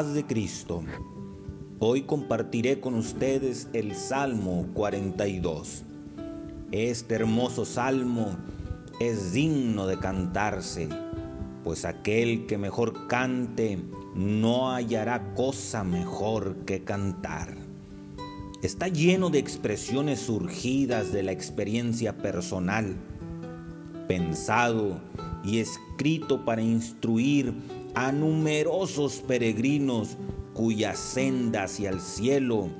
de Cristo. Hoy compartiré con ustedes el Salmo 42. Este hermoso salmo es digno de cantarse, pues aquel que mejor cante no hallará cosa mejor que cantar. Está lleno de expresiones surgidas de la experiencia personal, pensado y escrito para instruir a numerosos peregrinos cuya senda hacia el cielo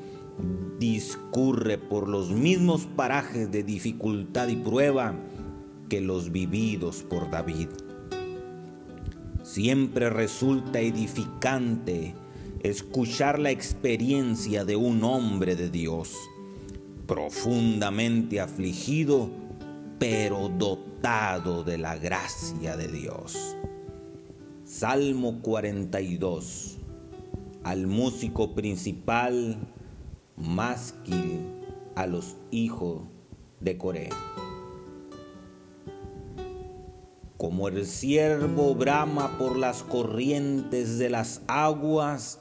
discurre por los mismos parajes de dificultad y prueba que los vividos por David. Siempre resulta edificante escuchar la experiencia de un hombre de Dios, profundamente afligido, pero dotado de la gracia de Dios. Salmo 42. Al músico principal, másquil a los hijos de Corea. Como el ciervo brama por las corrientes de las aguas,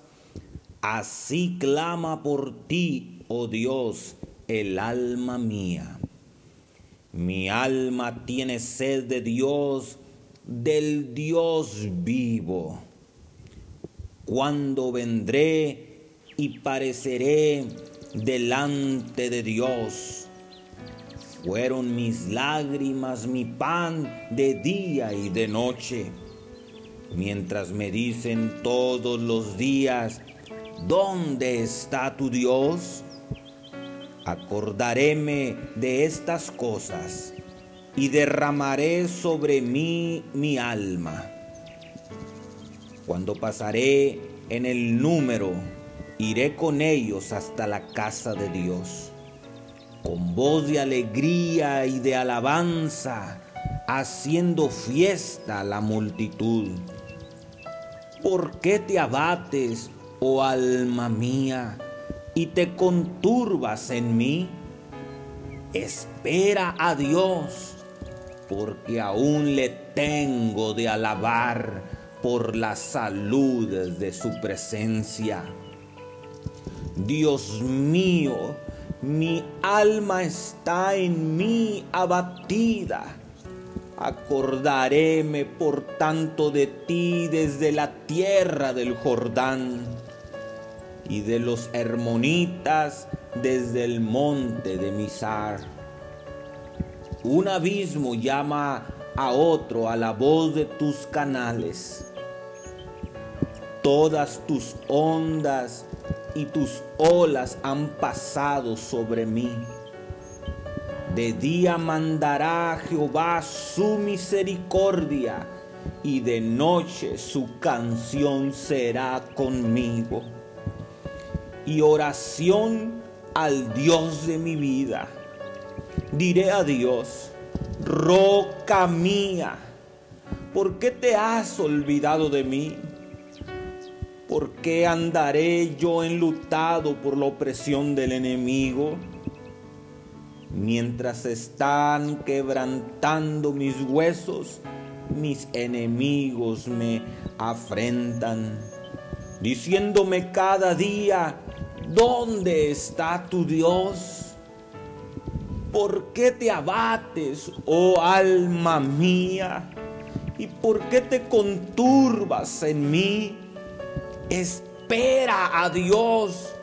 así clama por ti, oh Dios, el alma mía. Mi alma tiene sed de Dios, del Dios vivo. Cuando vendré y pareceré delante de Dios. Fueron mis lágrimas mi pan de día y de noche, mientras me dicen todos los días, ¿dónde está tu Dios? Acordaréme de estas cosas y derramaré sobre mí mi alma. Cuando pasaré en el número, iré con ellos hasta la casa de Dios. Con voz de alegría y de alabanza, haciendo fiesta a la multitud. ¿Por qué te abates, oh alma mía, y te conturbas en mí? Espera a Dios porque aún le tengo de alabar por la salud de su presencia. Dios mío, mi alma está en mí abatida. Acordaréme por tanto de ti desde la tierra del Jordán y de los hermonitas desde el monte de Misar un abismo llama a otro a la voz de tus canales. Todas tus ondas y tus olas han pasado sobre mí. De día mandará Jehová su misericordia y de noche su canción será conmigo. Y oración al Dios de mi vida diré a Dios, roca mía, ¿por qué te has olvidado de mí? ¿Por qué andaré yo enlutado por la opresión del enemigo? Mientras están quebrantando mis huesos, mis enemigos me afrentan, diciéndome cada día, ¿dónde está tu Dios? ¿Por qué te abates, oh alma mía? ¿Y por qué te conturbas en mí? Espera a Dios,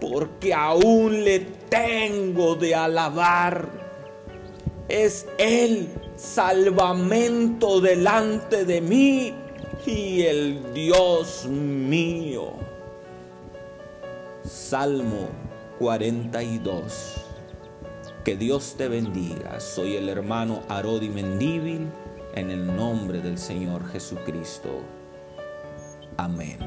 porque aún le tengo de alabar. Es el salvamento delante de mí y el Dios mío. Salmo 42 que Dios te bendiga. Soy el hermano Arodi Mendíbil en el nombre del Señor Jesucristo. Amén.